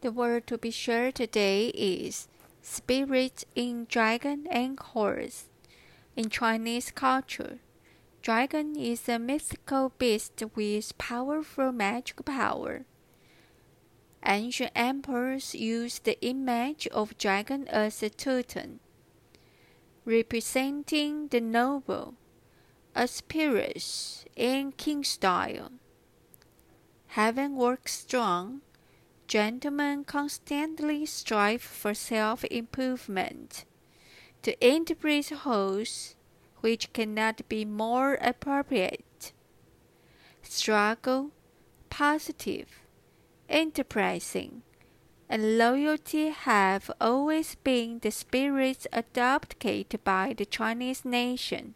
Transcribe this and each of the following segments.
The word to be shared today is spirit in dragon and horse. In Chinese culture, dragon is a mythical beast with powerful magic power. Ancient emperors used the image of dragon as a totem, representing the noble, aspirations, and king style. Having worked strong, Gentlemen constantly strive for self improvement. To interpret wholes which cannot be more appropriate. Struggle, positive, enterprising, and loyalty have always been the spirits adopted by the Chinese nation.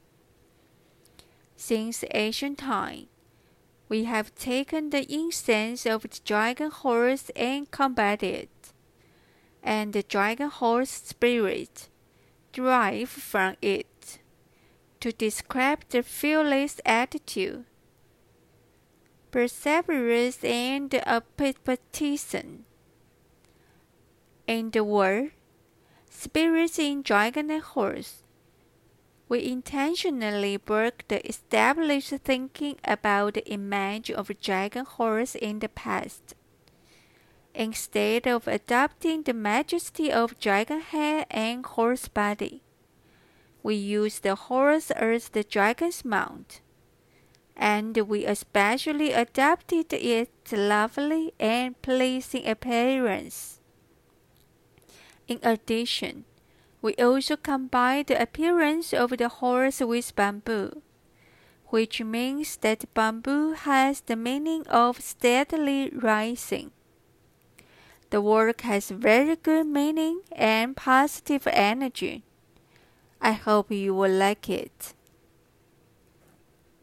Since ancient time, we have taken the incense of the dragon horse and combated it, and the dragon horse spirit derived from it to describe the fearless attitude, perseverance, and appreciation. In the word, spirits in dragon and horse we intentionally broke the established thinking about the image of a dragon horse in the past. Instead of adopting the majesty of dragon head and horse body, we use the horse as the dragon's mount, and we especially adopted its lovely and pleasing appearance. In addition, we also combine the appearance of the horse with bamboo, which means that bamboo has the meaning of steadily rising. The work has very good meaning and positive energy. I hope you will like it.